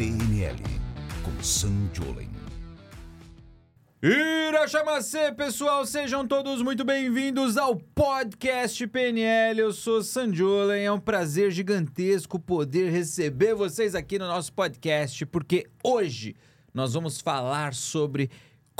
PNL com Sam Jolen. Irachamacê, pessoal, sejam todos muito bem-vindos ao podcast PNL. Eu sou Sanjolen, é um prazer gigantesco poder receber vocês aqui no nosso podcast, porque hoje nós vamos falar sobre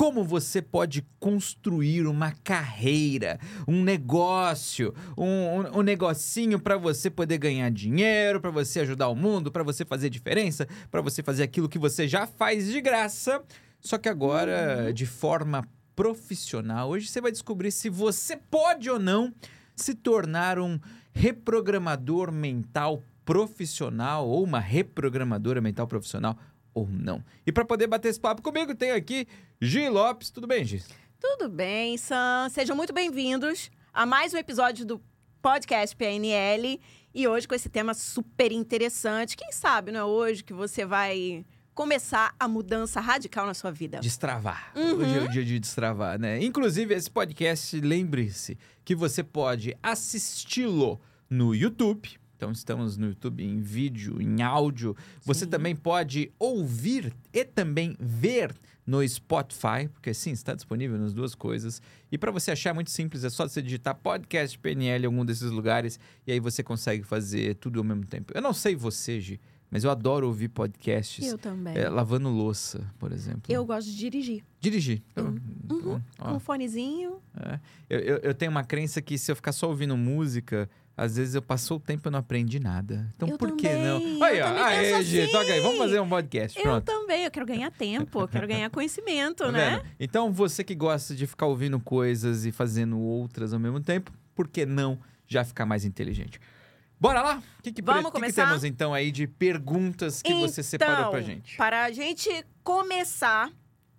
como você pode construir uma carreira, um negócio, um, um, um negocinho para você poder ganhar dinheiro, para você ajudar o mundo, para você fazer diferença, para você fazer aquilo que você já faz de graça, só que agora de forma profissional. Hoje você vai descobrir se você pode ou não se tornar um reprogramador mental profissional ou uma reprogramadora mental profissional ou não. E para poder bater esse papo comigo, tem aqui Gi Lopes. Tudo bem, Gi? Tudo bem, Sam. Sejam muito bem-vindos a mais um episódio do podcast PNL. E hoje com esse tema super interessante. Quem sabe, não é hoje que você vai começar a mudança radical na sua vida. Destravar. Uhum. Hoje é o dia de destravar, né? Inclusive, esse podcast, lembre-se que você pode assisti-lo no YouTube. Então, estamos no YouTube em vídeo, em áudio. Você Sim. também pode ouvir e também ver no Spotify, porque sim, está disponível nas duas coisas. E para você achar é muito simples, é só você digitar podcast PNL em algum desses lugares e aí você consegue fazer tudo ao mesmo tempo. Eu não sei você, Gi, mas eu adoro ouvir podcasts. Eu também. é, lavando louça, por exemplo. Eu gosto de dirigir. Dirigir. Então, Uhum. então, Com um fonezinho. é. eu, eu, eu tenho uma crença que se eu ficar só ouvindo música, às vezes eu passou o tempo e eu não aprendi nada. Então Eu por que também, não? eu Aí, ó, aí, assim. toca aí, vamos fazer um podcast. Eu Pronto. também. Eu quero ganhar tempo, eu quero ganhar conhecimento, Tá né? vendo? Então, você que gosta de ficar ouvindo coisas e fazendo outras ao mesmo tempo, por que não já ficar mais inteligente? Bora lá? O que, que, Vamos que que começar? temos então aí de perguntas que você separou pra gente? Então, Para a gente começar,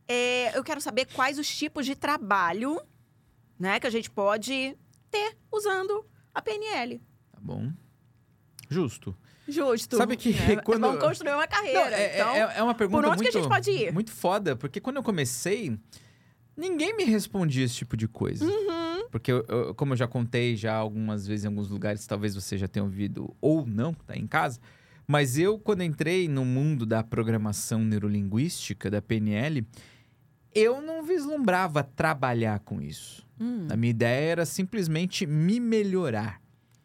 é, eu quero saber quais os tipos de trabalho né, que a gente pode ter usando a PNL. Tá bom. Justo. Justo. Sabe que né? quando- Vamos construir uma carreira. Não, é, então, é- é uma pergunta onde que muito, a gente pode ir? muito foda, porque quando eu comecei, ninguém me respondia esse tipo de coisa. Uhum. Porque, eu- eu- como eu já contei já algumas vezes em alguns lugares, talvez você já tenha ouvido ou não, tá em casa. Mas eu, quando entrei no mundo da programação neurolinguística, da PNL, eu não vislumbrava trabalhar com isso. Hum. A minha ideia era simplesmente me melhorar,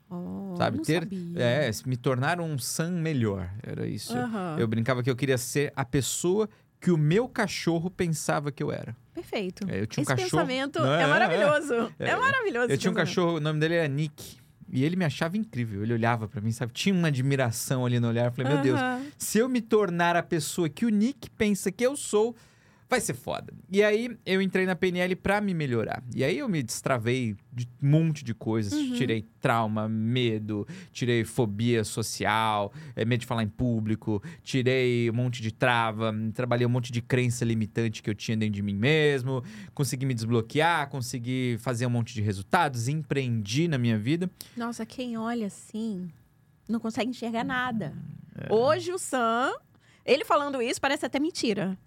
Oh, sabe? Ter, sabia. é, me tornar um Sam melhor. Era isso. Aham. Eu brincava que eu queria ser a pessoa que o meu cachorro pensava que eu era. Perfeito. É, eu tinha um esse cachorro- pensamento é, é, maravilhoso. É, É, maravilhoso. Eu tinha um cachorro, o nome dele era Nick. E ele me achava incrível. Ele olhava pra mim, sabe? Tinha uma admiração ali no olhar. Eu falei, meu Deus, se eu me tornar a pessoa que o Nick pensa que eu sou, vai ser foda. E aí eu entrei na PNL pra me melhorar. E aí eu me destravei de um monte de coisas. Uhum. Tirei trauma, medo, tirei fobia social, eh, medo de falar em público, tirei um monte de trava, trabalhei um monte de crença limitante que eu tinha dentro de mim mesmo, consegui me desbloquear, consegui fazer um monte de resultados, empreendi na minha vida. Nossa, quem olha assim não consegue enxergar nada. É. Hoje o Sam, ele falando isso parece até mentira.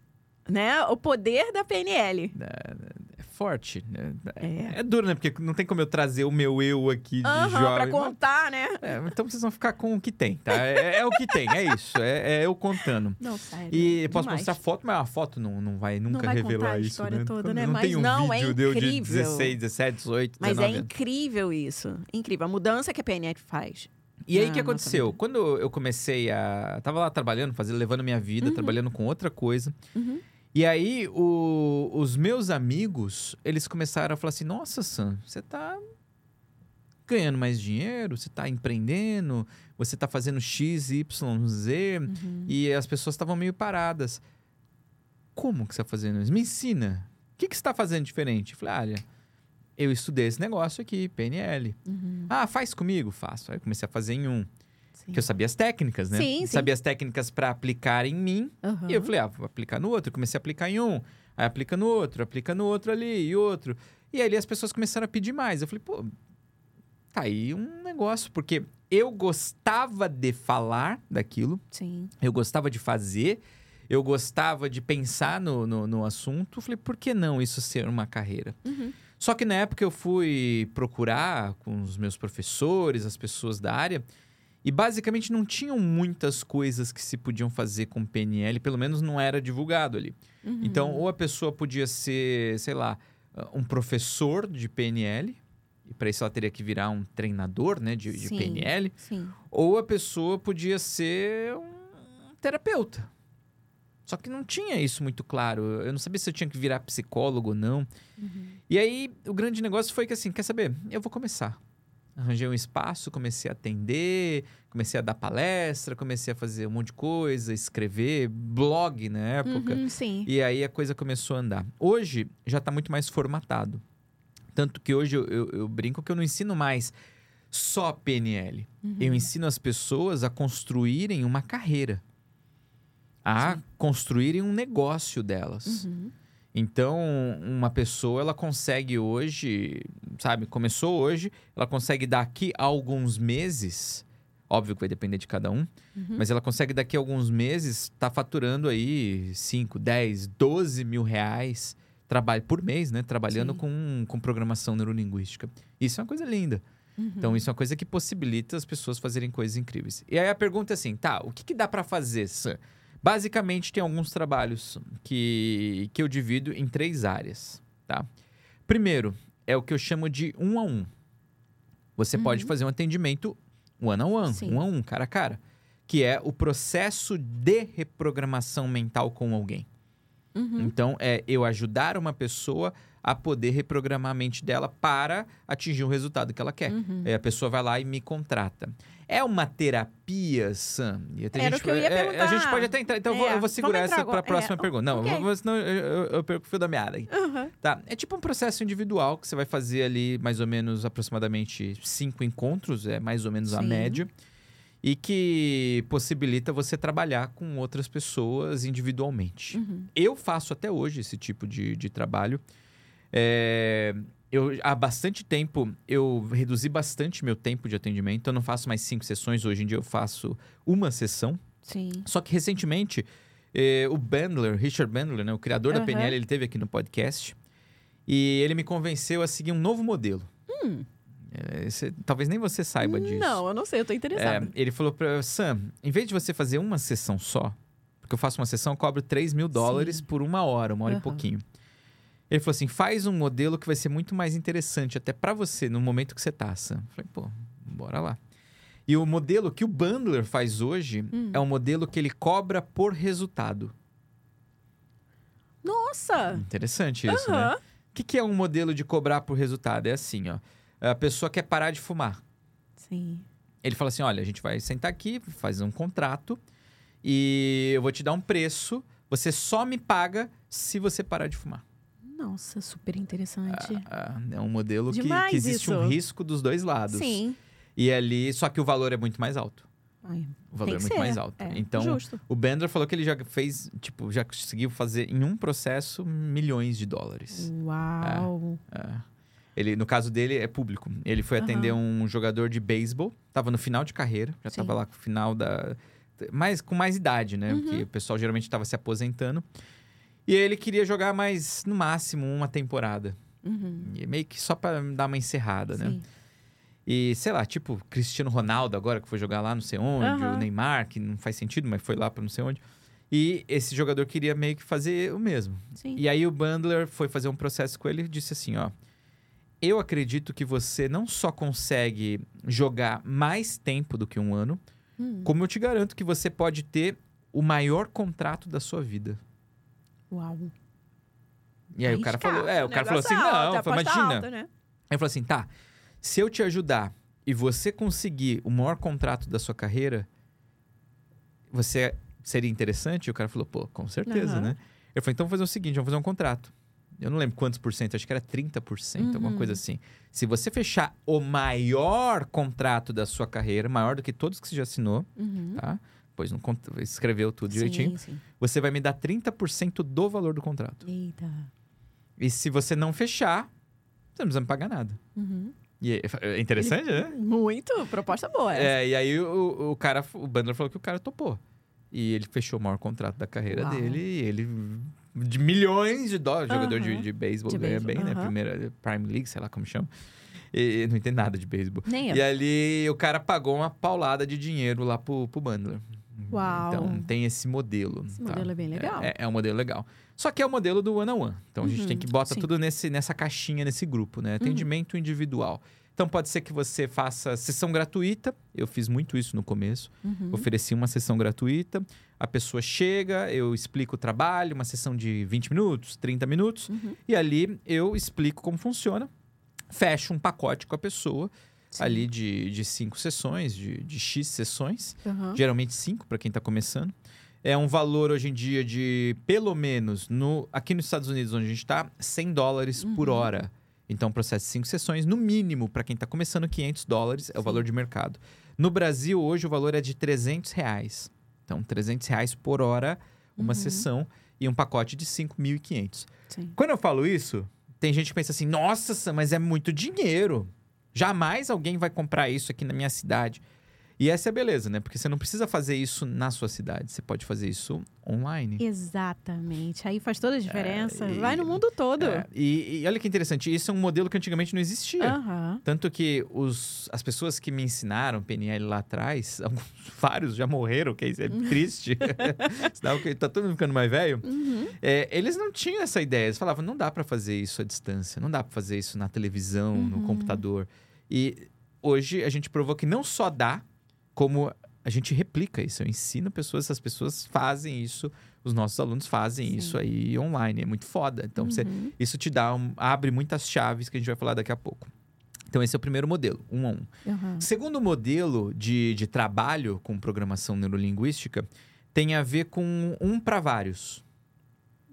Né? O poder da PNL. É forte. né? É. É duro, né? Porque não tem como eu trazer o meu eu aqui de Aham, jovem. pra Mas- contar, né? É, então vocês vão ficar com o que tem, tá? É, é o que tem, é isso. É, é eu contando. Não, sério. E posso demais. mostrar foto, mas a foto não, não vai nunca vai contar revelar a isso, história né? toda, né? Não Mas tem um não, é vídeo deu de incrível. 16, 17, 18, Mas 19 é anos. incrível isso. Incrível. A mudança que a PNL faz. E aí, o na que aconteceu? Quando eu comecei a... Tava lá trabalhando, fazendo, levando minha vida, trabalhando com outra coisa. Uhum. E aí, o- os meus amigos, eles começaram a falar assim, nossa, Sam, você tá ganhando mais dinheiro, você tá empreendendo, você tá fazendo X, Y, Z, Uhum. e as pessoas estavam meio paradas. Como que você tá fazendo isso? Me ensina. O que, que você tá fazendo diferente? Eu falei, olha, eu estudei esse negócio aqui, PNL. Uhum. Ah, faz comigo? Faço. Aí eu comecei a fazer em um. Sim. Que eu sabia as técnicas, né? Sim, sim. Sabia as técnicas para aplicar em mim. Aham. E eu falei, ah, vou aplicar no outro. Comecei a aplicar em um. Aí aplica no outro, aplica no outro ali e outro. E aí as pessoas começaram a pedir mais. Eu falei, pô, tá aí um negócio. Porque eu gostava de falar daquilo, Sim. eu gostava de fazer, eu gostava de pensar no, no, no assunto. Eu falei, por que não isso ser uma carreira? Uhum. Só que na época eu fui procurar com os meus professores, as pessoas da área, E basicamente não tinham muitas coisas que se podiam fazer com PNL, pelo menos não era divulgado ali. Uhum. Então, ou a pessoa podia ser, sei lá, um professor de PNL, e para isso ela teria que virar um treinador né, de, de Sim. PNL, Sim. ou a pessoa podia ser um terapeuta. Só que não tinha isso muito claro. Eu não sabia se eu tinha que virar psicólogo ou não. Uhum. E aí, o grande negócio foi que assim, quer saber? Eu vou começar. Arranjei um espaço, comecei a atender, comecei a dar palestra, comecei a fazer um monte de coisa, escrever, blog na época. Uhum, sim. E aí a coisa começou a andar. Hoje já está muito mais formatado. Tanto que hoje eu, eu- eu brinco que eu não ensino mais só PNL. Uhum. Eu ensino as pessoas a construírem uma carreira. A Sim. construírem um negócio delas. Uhum. Então, uma pessoa, ela consegue hoje, sabe, começou hoje, ela consegue daqui a alguns meses, óbvio que vai depender de cada um, Uhum. mas ela consegue daqui a alguns meses estar faturando aí 5, 10, 12 mil reais trabalho por mês, né? Trabalhando Sim. com, com programação neurolinguística. Isso é uma coisa linda. Uhum. Então, isso é uma coisa que possibilita as pessoas fazerem coisas incríveis. E aí a pergunta é assim, tá, o que, que dá pra fazer, Sam? Basicamente, tem alguns trabalhos que, que eu divido em três áreas, tá? Primeiro, é o que eu chamo de um a um. Você pode Uhum. fazer um atendimento one on one, Sim. um a um, cara a cara. Que é o processo de reprogramação mental com alguém. Uhum. Então, é eu ajudar uma pessoa a poder reprogramar a mente dela para atingir o resultado que ela quer. Uhum. Aí a pessoa vai lá e me contrata. É uma terapia, Sam? Era o que eu ia é, A gente perguntar. pode até entrar. Então, eu vou- É, eu vou segurar vamos entrar essa para a agora. próxima É, pergunta. Não, ok. eu vou- senão eu, eu, eu perco o fio da meada. Uhum. Tá, é tipo um processo individual que você vai fazer ali mais ou menos aproximadamente cinco encontros, é mais ou menos a Sim. média. E que possibilita você trabalhar com outras pessoas individualmente. Uhum. Eu faço até hoje esse tipo de, de trabalho. É, eu, há bastante tempo, eu reduzi bastante meu tempo de atendimento. Eu não faço mais cinco sessões. Hoje em dia eu faço uma sessão. Sim. Só que recentemente, eh, o Bandler, Richard Bandler, né, o criador da Aham. PNL, ele teve aqui no podcast. E ele me convenceu a seguir um novo modelo. Hum. Esse- talvez nem você saiba disso. Não, eu não sei, eu tô É, interessada. ele falou pra Sam, em vez de você fazer uma sessão só, porque eu faço uma sessão, eu cobro 3 mil dólares por uma hora, uma hora Aham. e pouquinho. Ele falou assim: faz um modelo que vai ser muito mais interessante, até pra você, no momento que você tá, Sam. Eu falei, pô, bora lá. E o modelo que o Bundler faz hoje Hum. é um modelo que ele cobra por resultado. Nossa! Interessante isso, né? O que, que é um modelo de cobrar por resultado? É assim, ó. A pessoa quer parar de fumar. Sim. Ele fala assim: olha, a gente vai sentar aqui, fazer um contrato e eu vou te dar um preço. Você só me paga se você parar de fumar. Nossa, super interessante. Ah, é um modelo que, que existe um isso. risco dos dois lados. Sim. E ali, só que o valor é muito mais alto. Ai, O valor é muito ser. mais alto. É, então, Justo. o Bender falou que ele já fez, tipo, já conseguiu fazer em um processo milhões de dólares. Uau. É. Ele, no caso dele, é público. Ele foi atender um jogador de beisebol, tava no final de carreira, já Sim. tava lá com o final da. Mais, com mais idade, né? Uhum. Porque o pessoal geralmente estava se aposentando. E ele queria jogar mais, no máximo, uma temporada. Uhum. E meio que só pra dar uma encerrada, né? Sim. E, sei lá, tipo, Cristiano Ronaldo agora, que foi jogar lá não sei onde, Aham. o Neymar, que não faz sentido, mas foi lá pra não sei onde. E esse jogador queria meio que fazer o mesmo. Sim. E aí o Bundler foi fazer um processo com ele e disse assim, ó... Eu acredito que você não só consegue jogar mais tempo do que um ano, Hum. como eu te garanto que você pode ter o maior contrato da sua vida. Uau. E aí o cara falou, é, o cara falou assim, alto, não, foi, imagina. alta, né? Aí ele falou assim, tá, se eu te ajudar e você conseguir o maior contrato da sua carreira, você seria interessante? E o cara falou, pô, com certeza, Aham. né? Eu falei, então vamos fazer o seguinte, vamos fazer um contrato. Eu não lembro quantos por cento, acho que era 30%, alguma Uhum. coisa assim. Se você fechar o maior contrato da sua carreira, maior do que todos que você já assinou, Uhum. tá? Pois não escreveu tudo direitinho. Sim, sim. Você vai me dar 30% do valor do contrato. Eita. E se você não fechar, você não precisa me pagar nada. Uhum. E é- interessante, né? Muito. Proposta boa. essa. É, e aí o, o cara, o Bandler falou que o cara topou. E ele fechou o maior contrato da carreira Uau. dele. E ele, de milhões de dólares, jogador de, de beisebol, ganha bem, né? Primeira Prime League, sei lá como chama. E, não entendo nada de beisebol. Nem eu. E ali o cara pagou uma paulada de dinheiro lá pro, pro bundler. Uau. Então tem esse modelo. Esse tá? modelo é bem legal. É, é um modelo legal. Só que é o modelo do one on one. Então a gente Uhum, tem que botar sim. tudo nesse, nessa caixinha, nesse grupo, né? Atendimento individual. Então pode ser que você faça sessão gratuita. Eu fiz muito isso no começo. Uhum. Ofereci uma sessão gratuita. A pessoa chega, eu explico o trabalho, uma sessão de 20 minutos, 30 minutos. Uhum. E ali eu explico como funciona. Fecho um pacote com a pessoa, Sim. ali de, de cinco sessões, de, de X sessões. Uhum. Geralmente cinco para quem está começando. É um valor hoje em dia de pelo menos no aqui nos Estados Unidos onde a gente está 100 dólares por Uhum. hora. Então processo cinco sessões no mínimo para quem está começando 500 dólares é o Sim. valor de mercado. No Brasil hoje o valor é de 300 reais. Então 300 reais por hora uma Uhum. sessão e um pacote de 5.500. Sim. Quando eu falo isso tem gente que pensa assim nossa mas é muito dinheiro. Jamais alguém vai comprar isso aqui na minha cidade. E essa é a beleza, né? Porque você não precisa fazer isso na sua cidade. Você pode fazer isso online. Exatamente. Aí faz toda a diferença. É, e- Vai no mundo todo. É, e, e olha que interessante, isso é um modelo que antigamente não existia. Aham. Tanto que os, as pessoas que me ensinaram PNL lá atrás, alguns, vários já morreram, que isso é triste. Tá todo mundo ficando mais velho. Uhum. É, eles não tinham essa ideia. Eles falavam, não dá para fazer isso à distância, não dá para fazer isso na televisão, no Uhum. computador. E hoje a gente provou que não só dá, como a gente replica isso. Eu ensino pessoas, essas pessoas fazem isso, os nossos alunos fazem Sim. isso aí online. É muito foda. Então, você- Uhum. isso te dá um- abre muitas chaves que a gente vai falar daqui a pouco. Então, esse é o primeiro modelo, um a um. Aham. Segundo modelo de, de trabalho com programação neurolinguística tem a ver com um para vários,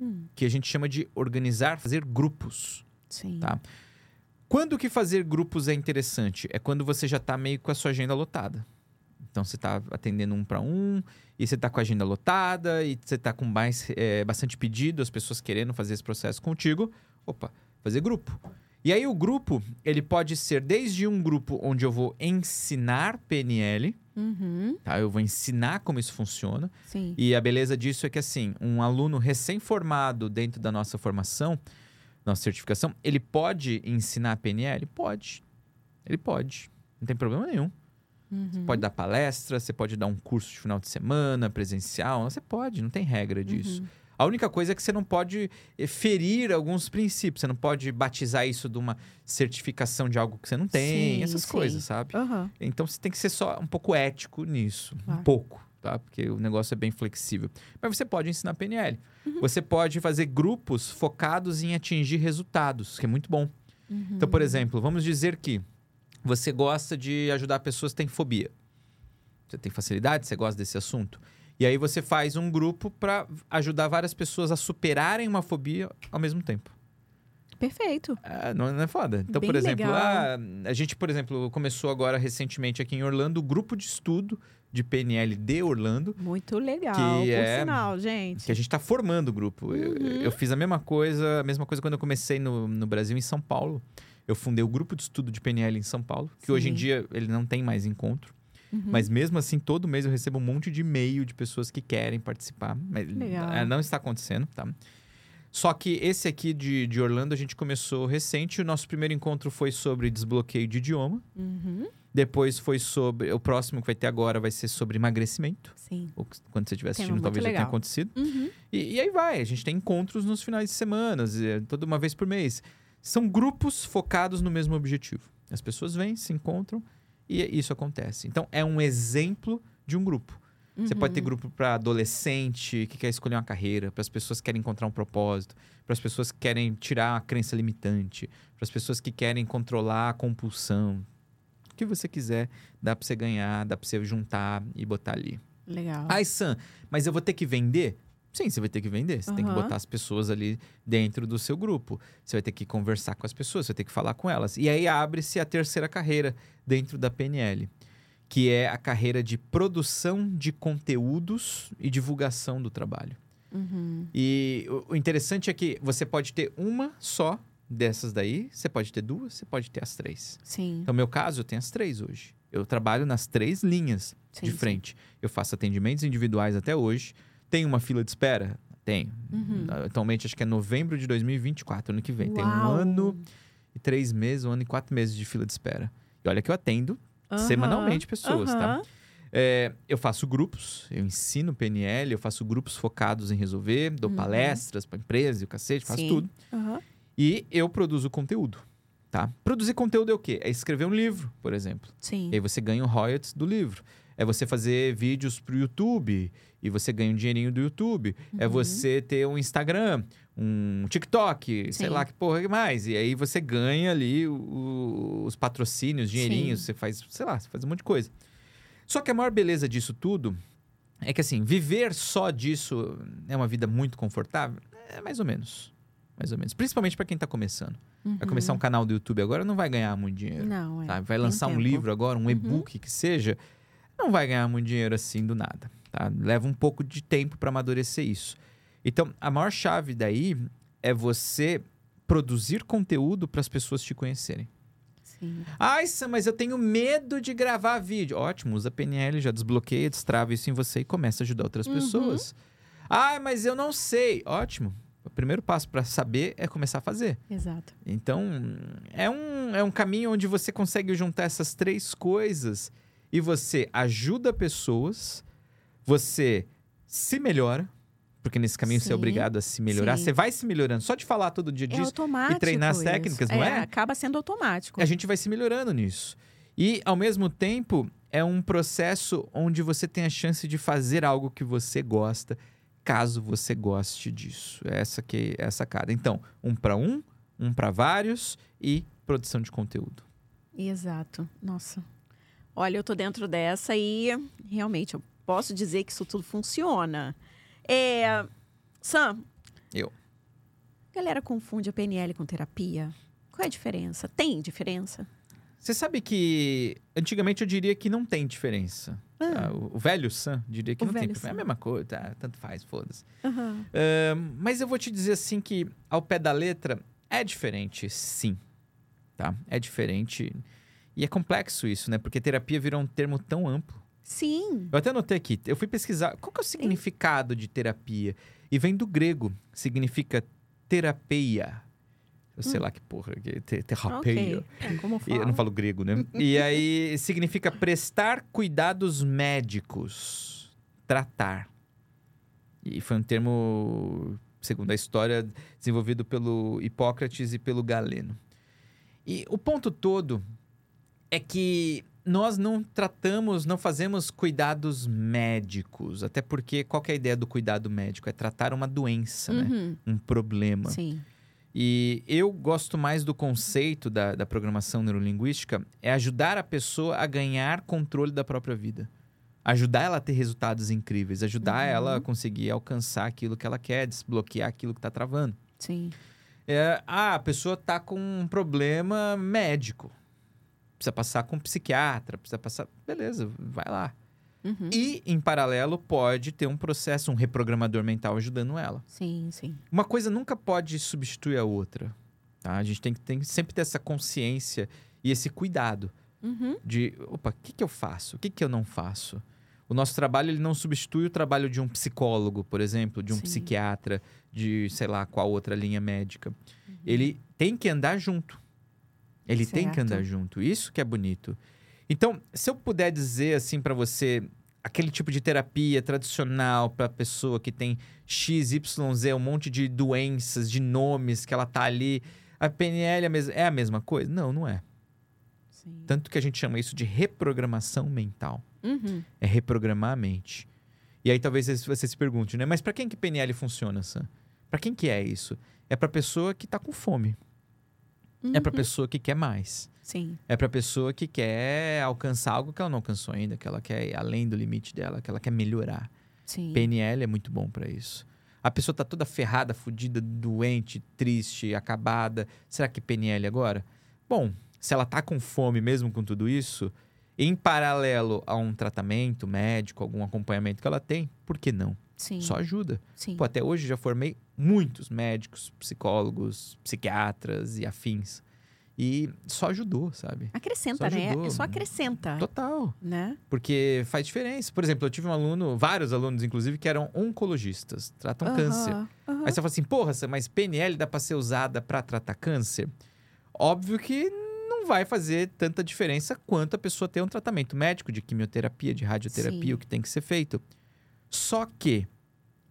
Hum, que a gente chama de organizar, fazer grupos. Sim. Tá. Quando que fazer grupos é interessante? É quando você já está meio com a sua agenda lotada. Então você está atendendo um para um, e você está com a agenda lotada, e você está com mais, é, bastante pedido, as pessoas querendo fazer esse processo contigo. Opa, fazer grupo. E aí o grupo, ele pode ser desde um grupo onde eu vou ensinar PNL, Uhum. tá? Eu vou ensinar como isso funciona. Sim. E a beleza disso é que, assim, um aluno recém-formado dentro da nossa formação, nossa certificação, ele pode ensinar PNL? Pode. Ele pode. Não tem problema nenhum. Uhum. Pode dar palestra, você pode dar um curso de final de semana, presencial. Você pode, não tem regra disso. Uhum. A única coisa é que você não pode eh, ferir alguns princípios. Você não pode batizar isso de uma certificação de algo que você não tem, Sim, essas sim. coisas, sabe? Aham. Então você tem que ser só um pouco ético nisso. Um Claro. pouco, tá? Porque o negócio é bem flexível. Mas você pode ensinar PNL. Uhum. Você pode fazer grupos focados em atingir resultados, que é muito bom. Uhum. Então, por exemplo, vamos dizer que você gosta de ajudar pessoas que têm fobia. Você tem facilidade, você gosta desse assunto. E aí você faz um grupo para ajudar várias pessoas a superarem uma fobia ao mesmo tempo. Perfeito. Ah, não, não é foda. Então, Bem por exemplo, legal. ah, a gente, por exemplo, começou agora recentemente aqui em Orlando o grupo de estudo de PNL de Orlando, Muito legal. Que Por é- sinal, gente. que a gente está formando o grupo. Eu, Uhum. eu fiz a mesma coisa, a mesma coisa quando eu comecei no, no Brasil, em São Paulo. Eu fundei o grupo de estudo de PNL em São Paulo, que hoje em Sim. dia ele não tem mais encontro. Uhum. Mas mesmo assim, todo mês eu recebo um monte de e-mail de pessoas que querem participar. Mas Legal. eh, não está acontecendo, tá? Só que esse aqui de, de Orlando a gente começou recente. O nosso primeiro encontro foi sobre desbloqueio de idioma. Uhum. Depois foi sobre. O próximo que vai ter agora vai ser sobre emagrecimento. Sim. Ou quando você estiver assistindo, talvez já tenha legal. acontecido. Uhum. E, e aí vai, a gente tem encontros nos finais de semana, toda uma vez por mês. São grupos focados no mesmo objetivo. As pessoas vêm, se encontram e isso acontece. Então é um exemplo de um grupo. Você pode ter Uhum. grupo para adolescente que quer escolher uma carreira, para as pessoas que querem encontrar um propósito, para as pessoas que querem tirar a crença limitante, para as pessoas que querem controlar a compulsão. O que você quiser, dá para você ganhar, dá para você juntar e botar ali. Legal. Ai, Sam, mas eu vou ter que vender? Sim, você vai ter que vender. Você tem que botar as pessoas ali dentro do seu grupo. Você vai ter que conversar com as pessoas, você vai ter que falar com elas. E aí abre-se a terceira carreira dentro da PNL, que é a carreira de produção de conteúdos e divulgação do trabalho. Uhum. E o- interessante é que você pode ter uma só dessas daí, você pode ter duas, você pode ter as três. Sim. Então, no meu caso, eu tenho as três hoje. Eu trabalho nas três linhas Sim, de sim. frente. Eu faço atendimentos individuais até hoje. Tem uma fila de espera? Tenho. Uhum. Atualmente, acho que é novembro de 2024, ano que vem. Tem um Uau. ano e três meses, um ano e quatro meses de fila de espera. E olha que eu atendo Aham, semanalmente pessoas, tá? aham. É, eu faço grupos, eu ensino PNL, eu faço grupos focados em resolver, dou Uhum. palestras para empresa e o cacete, faço Sim. tudo. E eu produzo conteúdo, tá? Produzir conteúdo é o quê? É escrever um livro, por exemplo. Sim. E aí você ganha o royalties do livro. É você fazer vídeos pro YouTube e você ganha um dinheirinho do YouTube. É Uhum. você ter um Instagram, um TikTok, sei Sim. lá que porra que mais. E aí você ganha ali o- os patrocínios, dinheirinhos, Sim. você faz, sei lá, você faz um monte de coisa. Só que a maior beleza disso tudo é que assim, viver só disso é uma vida muito confortável? É mais ou menos. Mais ou menos. Principalmente para quem tá começando. Vai começar um canal do YouTube agora, não vai ganhar muito dinheiro. Não, é. Vai lançar um tempo. livro agora, um Uhum. e-book que seja, não vai ganhar muito dinheiro assim do nada. Tá? Leva um pouco de tempo para amadurecer isso. Então, a maior chave daí é você produzir conteúdo para as pessoas te conhecerem. Sim. Ai, Sam, mas eu tenho medo de gravar vídeo. Ótimo, usa PNL, já desbloqueia, destrava isso em você e começa a ajudar outras Uhum. pessoas. Ai, mas eu não sei. Ótimo. O primeiro passo para saber é começar a fazer. Exato. Então, é um, é um caminho onde você consegue juntar essas três coisas e você ajuda pessoas, você se melhora, porque nesse caminho você é Sim. obrigado a se melhorar. Sim. Você vai se melhorando. Só de falar todo dia É disso, automático. treinar as isso. técnicas, não é? Acaba sendo automático. a gente vai se melhorando nisso. E, ao mesmo tempo, é um processo onde você tem a chance de fazer algo que você gosta, caso você goste disso. Essa que é a sacada. Então, um para um, um para vários e produção de conteúdo. Exato. Nossa. Olha, eu tô dentro dessa e realmente eu posso dizer que isso tudo funciona. É... Sam. Eu. A galera confunde a PNL com terapia. Qual é a diferença? Tem diferença? Você sabe que antigamente eu diria que não tem diferença. Ah. tá? O, o velho Sam diria que O não tem diferença. É a Sam. mesma coisa, tá? tanto faz, foda-se. Aham. Ahn, mas eu vou te dizer assim que, ao pé da letra, é diferente, sim. Tá? É diferente. E é complexo isso, né? Porque terapia virou um termo tão amplo. Sim. Eu até anotei aqui, eu fui pesquisar qual que é o significado de terapia. E vem do grego, significa terapia. Eu sei lá que porra, que te- terapia. Ok. É, como fala? eu não falo grego, né? e aí significa prestar cuidados médicos, tratar. E foi um termo, segundo a história, desenvolvido pelo Hipócrates e pelo Galeno. E o ponto todo é que nós não tratamos, não fazemos cuidados médicos. Até porque qual que é a ideia do cuidado médico? É tratar uma doença, né? Uhum. Um problema. Sim. E eu gosto mais do conceito da, da programação neurolinguística, é ajudar a pessoa a ganhar controle da própria vida. Ajudar ela a ter resultados incríveis, ajudar Uhum. ela a conseguir alcançar aquilo que ela quer, desbloquear aquilo que está travando. Sim. É, ah, a pessoa está com um problema médico. Precisa passar com um psiquiatra, precisa passar. Beleza, vai lá. Uhum. E, em paralelo, pode ter um processo, um reprogramador mental ajudando ela. Sim, sim. Uma coisa nunca pode substituir a outra. Tá? A gente tem que tem sempre ter essa consciência e esse cuidado Uhum. de, opa, o que, que eu faço? O que, que eu não faço? O nosso trabalho ele não substitui o trabalho de um psicólogo, por exemplo, de um Sim. psiquiatra, de sei lá qual outra linha médica. Uhum. Ele tem que andar junto. Ele tem que Certo. andar junto. Isso que é bonito. Então, se eu puder dizer assim pra você, aquele tipo de terapia tradicional pra pessoa que tem X, Y, Z, um monte de doenças, de nomes que ela tá ali, a PNL é é a mesma coisa? Não, não é. Sim. Tanto que a gente chama isso de reprogramação mental. Uhum. É reprogramar a mente. E aí talvez você se pergunte, né? Mas para quem que PNL funciona, Sam? Para quem que é isso? É para pessoa que tá com fome. É para Uhum. pessoa que quer mais. Sim. É para pessoa que quer alcançar algo que ela não alcançou ainda, que ela quer ir além do limite dela, que ela quer melhorar. Sim. PNL é muito bom para isso. A pessoa tá toda ferrada, fodida, doente, triste, acabada. Será que PNL agora? Bom, se ela tá com fome mesmo com tudo isso, em paralelo a um tratamento médico, algum acompanhamento que ela tem, por que não? Sim. Só ajuda. Sim. Pô, até hoje já formei muitos médicos, psicólogos, psiquiatras e afins. E só ajudou, sabe? Acrescenta, Só né? ajudou. Só acrescenta. Total. Né? Porque faz diferença. Por exemplo, eu tive um aluno, vários alunos, inclusive, que eram oncologistas, tratam câncer. Aham, aham. Aí você fala assim, porra, mas PNL dá pra ser usada pra tratar câncer? Óbvio que não vai fazer tanta diferença quanto a pessoa ter um tratamento médico de quimioterapia, de radioterapia, Sim. o que tem que ser feito. Só que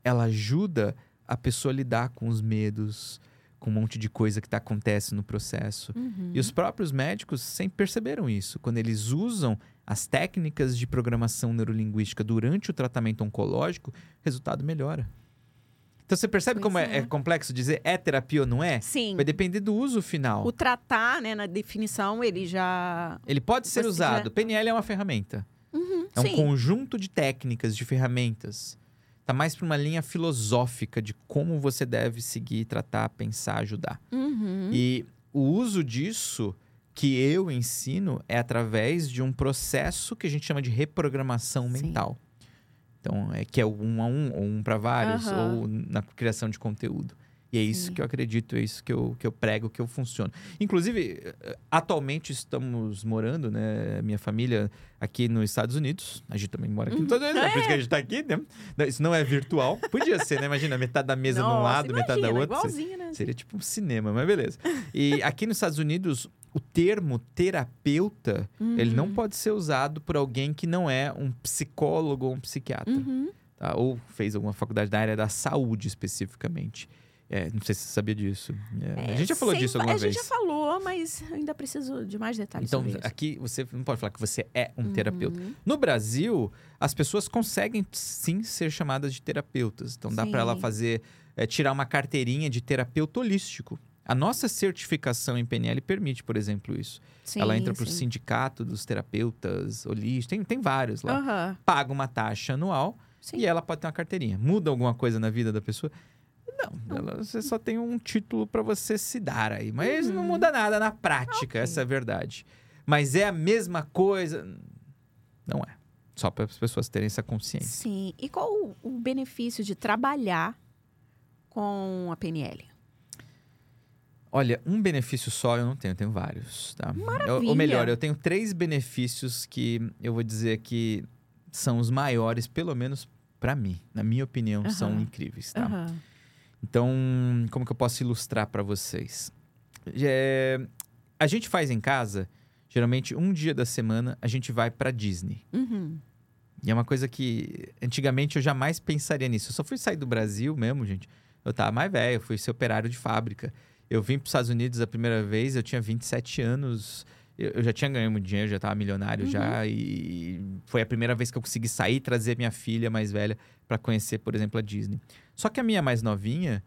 ela ajuda a pessoa a lidar com os medos, com um monte de coisa que tá, acontece no processo. Uhum. E os próprios médicos sempre perceberam isso. Quando eles usam as técnicas de programação neurolinguística durante o tratamento oncológico, o resultado melhora. Então você percebe Pois como é. é. é complexo dizer é terapia ou não é? Sim. Vai depender do uso final. O tratar, né, na definição, ele já. Ele pode ser Você usado. já- PNL é uma ferramenta. Uhum, É um sim. conjunto de técnicas, de ferramentas. Tá mais para uma linha filosófica de como você deve seguir, tratar, pensar, ajudar. Uhum. E o uso disso que eu ensino é através de um processo que a gente chama de reprogramação Sim. mental. Então, é que é um a um, ou um para vários, Aham. ou na criação de conteúdo. E é isso Sim. que eu acredito, é isso que eu, que eu prego, que eu funciono. Inclusive, eh, atualmente estamos morando, né, minha família aqui nos Estados Unidos. A gente também mora aqui nos Estados Unidos, é por isso que a gente tá aqui, né? Isso não é virtual. Podia ser, né? Imagina, metade da mesa de um Nossa, lado, metade da imagina, outra. Igualzinho, né? Seria tipo um cinema, mas beleza. E aqui nos Estados Unidos, o termo terapeuta, ele não Uhum. pode ser usado por alguém que não é um psicólogo ou um psiquiatra, Uhum. tá? Ou fez alguma faculdade da área da saúde especificamente. É, não sei se você sabia disso. É, a gente já falou disso alguma A vez. gente já falou, mas ainda preciso de mais detalhes Então, aqui você não pode falar que você é um terapeuta. Uhum. No Brasil, as pessoas conseguem sim ser chamadas de terapeutas. Então dá para ela Sim. fazer, é, tirar uma carteirinha de terapeuta holístico. A nossa certificação em PNL permite, por exemplo, isso. Sim, ela entra para o sim. sindicato dos terapeutas holísticos, tem, tem vários lá. Aham, Paga uma taxa anual sim. e ela pode ter uma carteirinha. Muda alguma coisa na vida da pessoa? Não, ela- você só tem um título para você se dar aí. Mas não Uhum. muda nada na prática, Ok. essa é a verdade. Mas é a mesma coisa? Não é. Só para as pessoas terem essa consciência. Sim. E qual o, o benefício de trabalhar com a PNL? Olha, um benefício só eu não tenho, eu tenho vários, tá? Eu- Maravilha. ou melhor, eu tenho três benefícios que eu vou dizer que são os maiores, pelo menos para mim, na minha opinião, são Aham. incríveis, tá? Aham. Então, como que eu posso ilustrar para vocês? É, a gente faz em casa, geralmente um dia da semana, a gente vai para Disney. Uhum. E é uma coisa que antigamente eu jamais pensaria nisso. Eu só fui sair do Brasil mesmo, gente. Eu tava mais velho, fui ser operário de fábrica. Eu vim para os Estados Unidos a primeira vez, eu tinha 27 anos. Eu, eu já tinha ganho muito dinheiro, já tava milionário Uhum. já. E foi a primeira vez que eu consegui sair e trazer minha filha mais velha para conhecer, por exemplo, a Disney. Só que a minha mais novinha,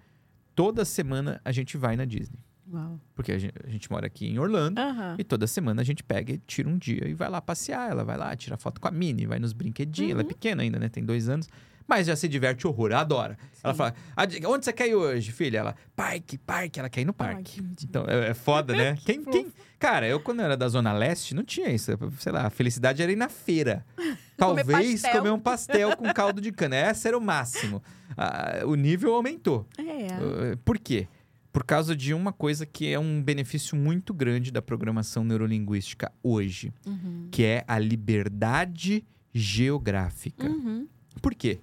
toda semana a gente vai na Disney. Uau. Porque a gente, a gente mora aqui em Orlando. Aham. E toda semana a gente pega e tira um dia e vai lá passear. Ela vai lá, tira foto com a Minnie, vai nos brinquedinhos. Ela é Uhum. pequena ainda, né? Tem dois anos. Mas já se diverte horror, adora. Ela Sim. fala, "Ah, onde você quer ir hoje, filha? Ela, parque, parque. Ela quer ir no Ai, parque. que bonitinho. então, é, é foda, né? quem, quem... Cara, eu quando era da Zona Leste, não tinha isso. Sei lá, a felicidade era ir na feira. Talvez pastel. comer um pastel com caldo de cana. Esse era o máximo. Ah, o nível aumentou. É. Uh, Por quê? Por causa de uma coisa que é um benefício muito grande da programação neurolinguística hoje, Uhum. que é a liberdade geográfica. Uhum. Por quê?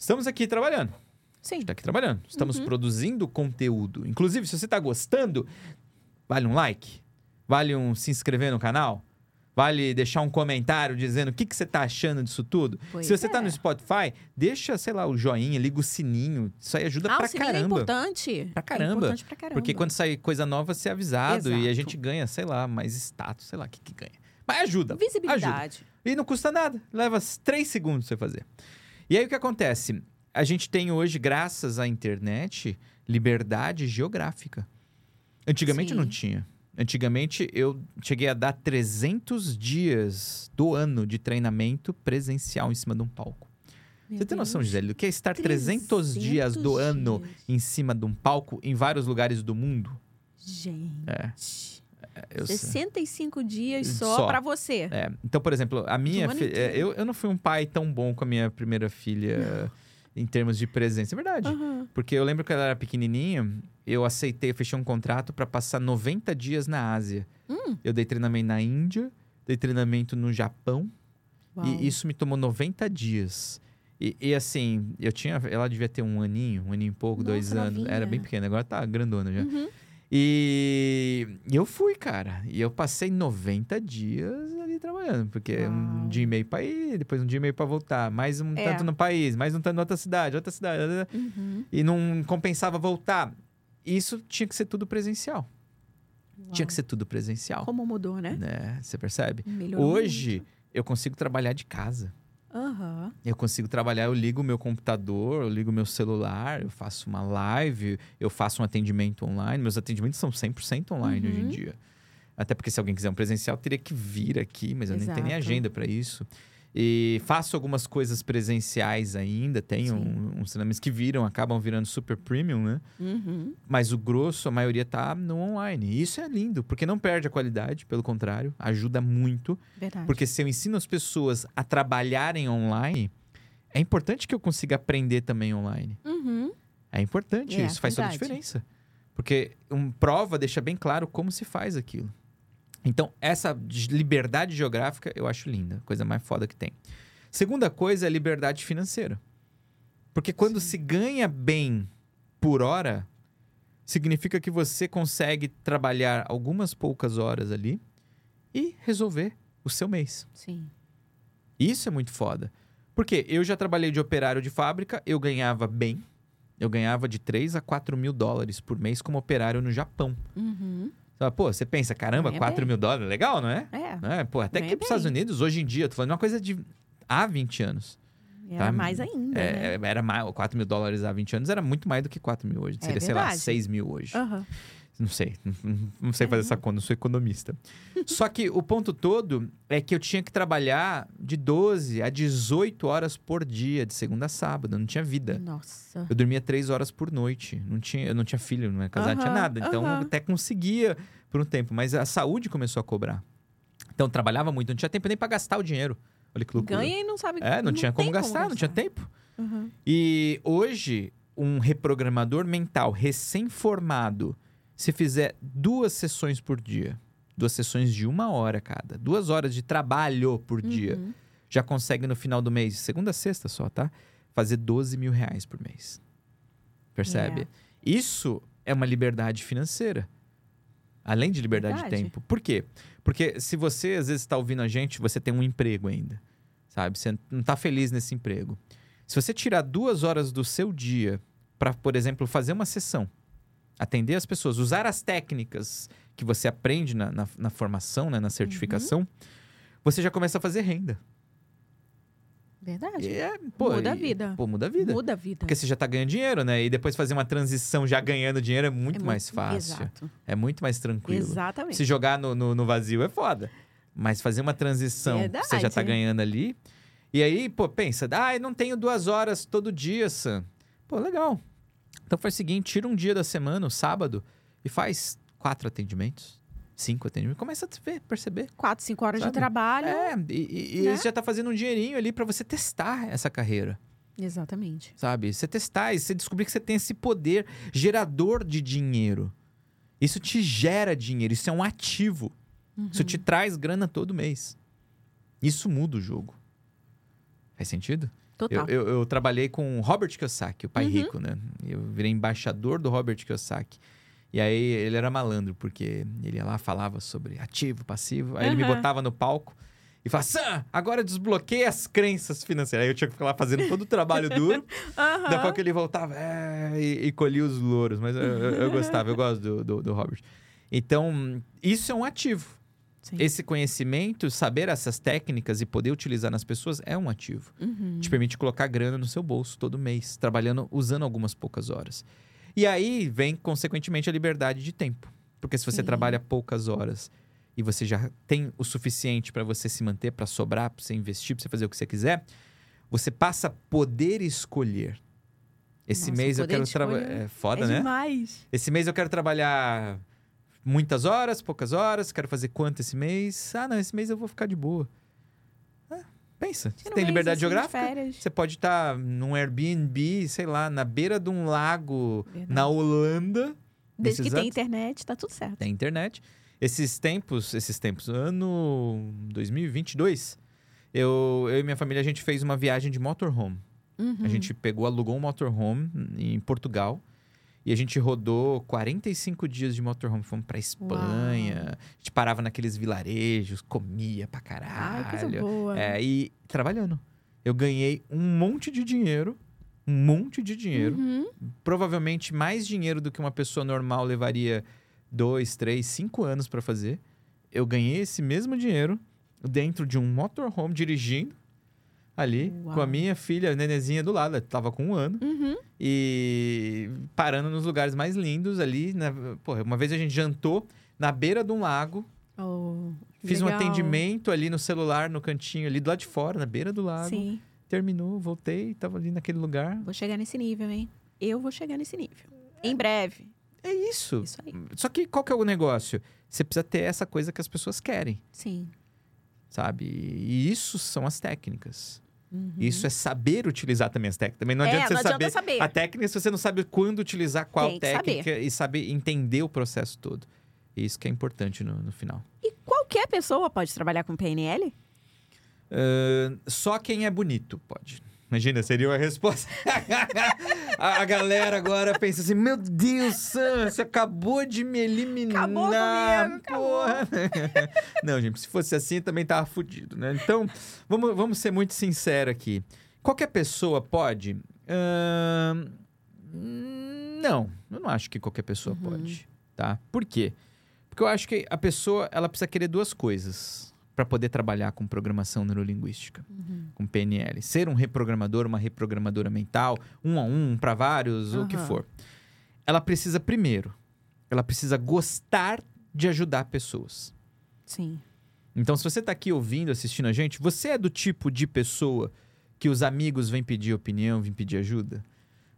Estamos aqui trabalhando. Sim. gente tá aqui trabalhando. Estamos Uhum. produzindo conteúdo. Inclusive, se você está gostando, vale um like? Vale um se inscrever no canal? Vale deixar um comentário dizendo o que, que você está achando disso tudo? Pois se você está é. no Spotify, deixa, sei lá, o joinha, liga o sininho. Isso aí ajuda Ah, pra o é caramba. importante. Pra É caramba. importante pra caramba. Porque quando sai coisa nova, você é avisado e a Exato. gente ganha, sei lá, mais status, sei lá o que, que ganha. Mas ajuda. Ajuda. Visibilidade. E não custa nada. Leva três segundos pra você fazer. E aí o que acontece? A gente tem hoje, graças à internet, liberdade geográfica. Antigamente Sim. não tinha. Antigamente eu cheguei a dar 300 dias do ano de treinamento presencial em cima de um palco. Meu Você tem noção, Deus. Gisele, do que é estar 300, dias do ano dias. em cima de um palco em vários lugares do mundo? Gente. É, eu sei. 65 dias só, Só. pra você. É, então, por exemplo, a minha é, eu, eu não fui um pai tão bom com a minha primeira filha em termos de presença. É verdade. Aham. Porque eu lembro que ela era pequenininha, eu aceitei, eu fechei um contrato para passar 90 dias na Ásia. Hum. Eu dei treinamento na Índia, dei treinamento no Japão, Uau. e isso me tomou 90 dias. E, e, assim, eu tinha. Ela devia ter um aninho, um aninho e pouco, dois Nossa, anos. Era bem pequena, agora tá grandona já. Uhum. E, eu fui, cara. E eu passei 90 dias ali trabalhando, porque um Uau. dia e meio pra ir, depois um dia e meio pra voltar, mais um É. tanto no país, mais um tanto em outra cidade, outra cidade, Uhum. e não compensava voltar. Isso tinha que ser tudo presencial. Tinha que ser tudo presencial. Como mudou, né? Né? Você percebe? Melhorou Hoje, eu consigo trabalhar de casa. Aham. Eu consigo trabalhar, eu ligo o meu computador, eu ligo o meu celular, eu faço uma live, eu faço um atendimento online. Meus atendimentos são 100% online hoje em Uhum. dia. Até porque se alguém quiser um presencial, teria que vir aqui, mas eu nem tenho nem Exato. agenda para isso. E faço algumas coisas presenciais ainda, tenho um- uns treinamentos que viram, acabam virando super premium, né? Uhum. Mas o grosso, a maioria tá no online. E isso é lindo, porque não perde a qualidade, pelo contrário, ajuda muito. Verdade. Porque se eu ensino as pessoas a trabalharem online, é importante que eu consiga aprender também online. Uhum. É importante, É, isso faz toda a verdade. diferença. Porque um prova deixa bem claro como se faz aquilo. Então, essa de- liberdade geográfica eu acho linda, coisa mais foda que tem. Segunda coisa é a liberdade financeira. Porque quando se ganha bem por hora, significa que você consegue trabalhar algumas poucas horas ali e resolver o seu mês. Sim. Isso é muito foda. Porque eu já trabalhei de operário de fábrica, eu ganhava bem. Eu ganhava de 3 a 4 mil dólares por mês como operário no Japão. Uhum. Então, Pô, você pensa, caramba, Ganha 4 bem. mil dólares, legal, não é? É. É, pô, até Ganha que para os Estados. Unidos, hoje em dia, tô falando uma coisa de há 20 anos. Era Tá, mais ainda, né? É, Era mais, 4 mil dólares há 20 anos era muito mais do que 4 mil hoje. É Seria, sei lá, verdade. 6 mil hoje. Aham. Não sei, não, não sei fazer essa conta, não sou economista. Só que o ponto todo é que eu tinha que trabalhar de 12 a 18 horas por dia, de segunda a sábado, não tinha vida. Nossa. Eu dormia 3 horas por noite, não tinha, eu não tinha filho, não era casado, não tinha nada. Então eu aham. até conseguia por um tempo, mas a saúde começou a cobrar. Então eu trabalhava muito, não tinha tempo nem para gastar o dinheiro. Olha que loucura. Ganha e não sabe É, não, tinha como gastar, não tinha tempo. Uhum. E hoje, um reprogramador mental recém-formado, se fizer duas sessões por dia, duas sessões de uma hora cada, duas horas de trabalho por dia, Uhum. já consegue no final do mês, segunda a sexta só, tá? Fazer 12 mil reais por mês. Percebe? É. Isso é uma liberdade financeira. Além de liberdade Verdade. de tempo. Por quê? Porque se você às vezes está ouvindo a gente, você tem um emprego ainda. Sabe? Você não está feliz nesse emprego. Se você tirar duas horas do seu dia para, por exemplo, fazer uma sessão, atender as pessoas, usar as técnicas que você aprende na, na, na formação, né, na certificação, você já começa a fazer renda. Verdade. É, pô, Muda a e- vida. Pô, muda a vida. Muda a vida. Porque você já tá ganhando dinheiro, né? E depois fazer uma transição já ganhando dinheiro é muito É mais fácil. Exato. É muito mais tranquilo. Exatamente. Se jogar no, no, no vazio é foda. Mas fazer uma transição, Verdade. você já tá ganhando ali. E aí, pô, pensa, ah, eu não tenho duas horas todo dia, Sam. Pô, legal. Então faz o seguinte, tira um dia da semana, o sábado, e faz quatro atendimentos, cinco atendimentos. Começa a ver, perceber. Quatro, cinco horas Sabe? de trabalho. É, e, e, e Né? aí você já tá fazendo um dinheirinho ali pra você testar essa carreira Exatamente. sabe? Você testar e você descobrir que você tem esse poder gerador de dinheiro. Isso te gera dinheiro, isso é um ativo. Isso te traz grana todo mês. Isso muda o jogo. Faz sentido? Total. Eu, eu, eu trabalhei com o Robert Kiyosaki, o pai Uhum. rico, né? Eu virei embaixador do Robert Kiyosaki. E aí ele era malandro, porque ele ia lá, falava sobre ativo, passivo. Aí ele me botava no palco e falava, Sam, agora desbloqueia as crenças financeiras. Aí eu tinha que ficar lá fazendo todo o trabalho duro. Aham. Daqui a pouco ele voltava é, e, e colhia os louros. Mas eu, eu- eu gostava, eu gosto do, do, do Robert. Então, isso é um ativo. Sim. Esse conhecimento, saber essas técnicas e poder utilizar nas pessoas é um ativo. Uhum. Te permite colocar grana no seu bolso todo mês, trabalhando, usando algumas poucas horas. E aí vem, consequentemente, a liberdade de tempo. Porque se você Sim. trabalha poucas horas e você já tem o suficiente para você se manter, para sobrar, para você investir, para você fazer o que você quiser, você passa a poder escolher. Esse Nossa, mês eu quero trabalhar. É foda, é né? demais. Esse mês eu quero trabalhar muitas horas, poucas horas, quero fazer quanto esse mês? Ah, não, esse mês eu vou ficar de boa. Ah, pensa, você Tira um tem liberdade assim, geográfica? Você pode estar num Airbnb, sei lá, na beira de um lago Verdade. na Holanda. Desde que tem exato- internet, tá tudo certo. tem internet. Esses tempos, esses tempos, ano 2022, eu, eu e minha família, a gente fez uma viagem de motorhome. Uhum. A gente pegou, alugou um motorhome em Portugal. E a gente rodou 45 dias de motorhome. Fomos pra Espanha. Uau. A gente parava naqueles vilarejos, comia pra caralho. Ai, coisa boa. É, e trabalhando. Eu ganhei um monte de dinheiro. Um monte de dinheiro. Uhum. Provavelmente mais dinheiro do que uma pessoa normal levaria dois, três, cinco anos pra fazer. Eu ganhei esse mesmo dinheiro dentro de um motorhome dirigindo ali Uau. com a minha filha, a nenezinha do lado. Ela tava com um ano Uhum. e parando nos lugares mais lindos ali. Na... Porra, uma vez a gente jantou na beira de um lago. Oh, Fiz um legal. atendimento ali no celular, no cantinho ali do lado de fora, na beira do lago. Sim. Terminou, voltei, tava ali naquele lugar. Vou chegar nesse nível, hein? Eu vou chegar nesse nível. Em breve. É isso. Isso aí. Só que qual que é o negócio? Você precisa ter essa coisa que as pessoas querem, Sim. Sabe? E isso são as técnicas. Uhum. Isso é saber utilizar também as técnicas. Também não É, adianta você não adianta saber, saber. a técnica se você não sabe quando utilizar qual técnica e saber entender o processo todo. Isso que é importante no, no final. E qualquer pessoa pode trabalhar com PNL? Ahn, só quem é bonito pode. Imagina, seria a resposta. a, a galera agora pensa assim: Meu Deus, Sam, você acabou de me eliminar. Acabou comigo, acabou." porra." Não, gente, se fosse assim, também tava fudido, né? Então, vamos, vamos ser muito sinceros aqui. Qualquer pessoa pode? Ahn, não, eu não acho que qualquer pessoa Uhum. pode, tá? Por quê? Porque eu acho que a pessoa, ela precisa querer duas coisas para poder trabalhar com programação neurolinguística, com PNL. Ser um reprogramador, uma reprogramadora mental, um a um, para vários, o que for. Ela precisa primeiro, ela precisa gostar de ajudar pessoas. Sim. Então, se você tá aqui ouvindo, assistindo a gente, você é do tipo de pessoa que os amigos vêm pedir opinião, vêm pedir ajuda?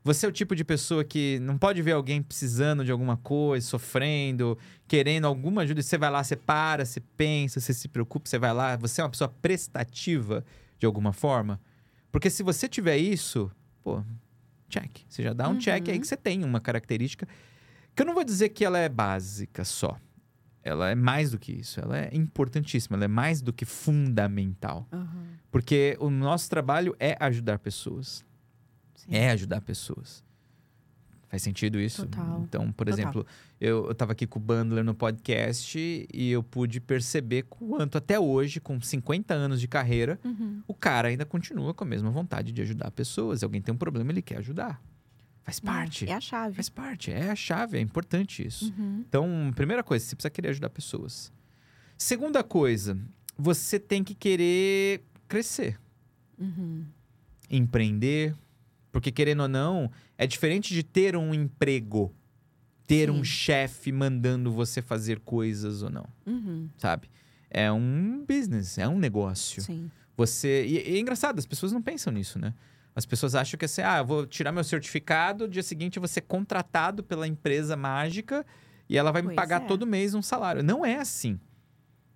Você é o tipo de pessoa que não pode ver alguém precisando de alguma coisa, sofrendo, querendo alguma ajuda, e você vai lá, você para, você pensa, você se preocupa, você vai lá, você é uma pessoa prestativa de alguma forma? Porque se você tiver isso, pô, check. Você já dá um check aí Uhum. que você tem uma característica que eu não vou dizer que ela é básica só. Ela é mais do que isso. Ela é importantíssima. Ela é mais do que fundamental. Aham. Porque o nosso trabalho é ajudar pessoas. Sim. É ajudar pessoas. Faz sentido isso? Total. Então, por Total. exemplo, eu, eu tava aqui com o Bandler no podcast e eu pude perceber quanto até hoje, com 50 anos de carreira, Uhum. o cara ainda continua com a mesma vontade de ajudar pessoas. Se alguém tem um problema, ele quer ajudar. Faz parte. É a chave. Faz parte. É a chave. É importante isso. Uhum. Então, primeira coisa, você precisa querer ajudar pessoas. Segunda coisa, você tem que querer crescer, Uhum. empreender, porque querendo ou não, é diferente de ter um emprego, ter Sim. um chefe mandando você fazer coisas ou não, Uhum. sabe? É um business, é um negócio. Sim. Você e, e é engraçado, as pessoas não pensam nisso, né? As pessoas acham que é assim, ah, eu vou tirar meu certificado, dia seguinte eu vou ser contratado pela empresa mágica e ela vai me Pois pagar é. todo mês um salário. Não é assim.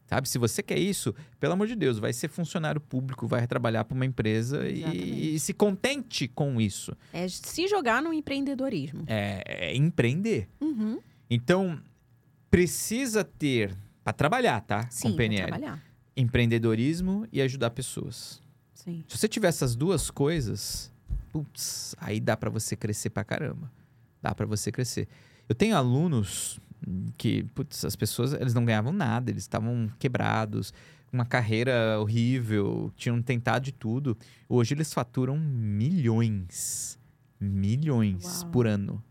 Sabe? Se você quer isso, pelo amor de Deus, vai ser funcionário público, vai trabalhar para uma empresa e, e se contente com isso. É se jogar no empreendedorismo. É, é empreender. Uhum. Então, precisa ter, para trabalhar, tá? Sim, com PNL, trabalhar. empreendedorismo e ajudar pessoas. Sim. Se você tiver essas duas coisas, putz, aí dá pra você crescer pra caramba. Dá pra você crescer. Eu tenho alunos que, putz, as pessoas, eles não ganhavam nada, eles estavam quebrados, uma carreira horrível, tinham tentado de tudo. Hoje eles faturam milhões, milhões Uau. por ano,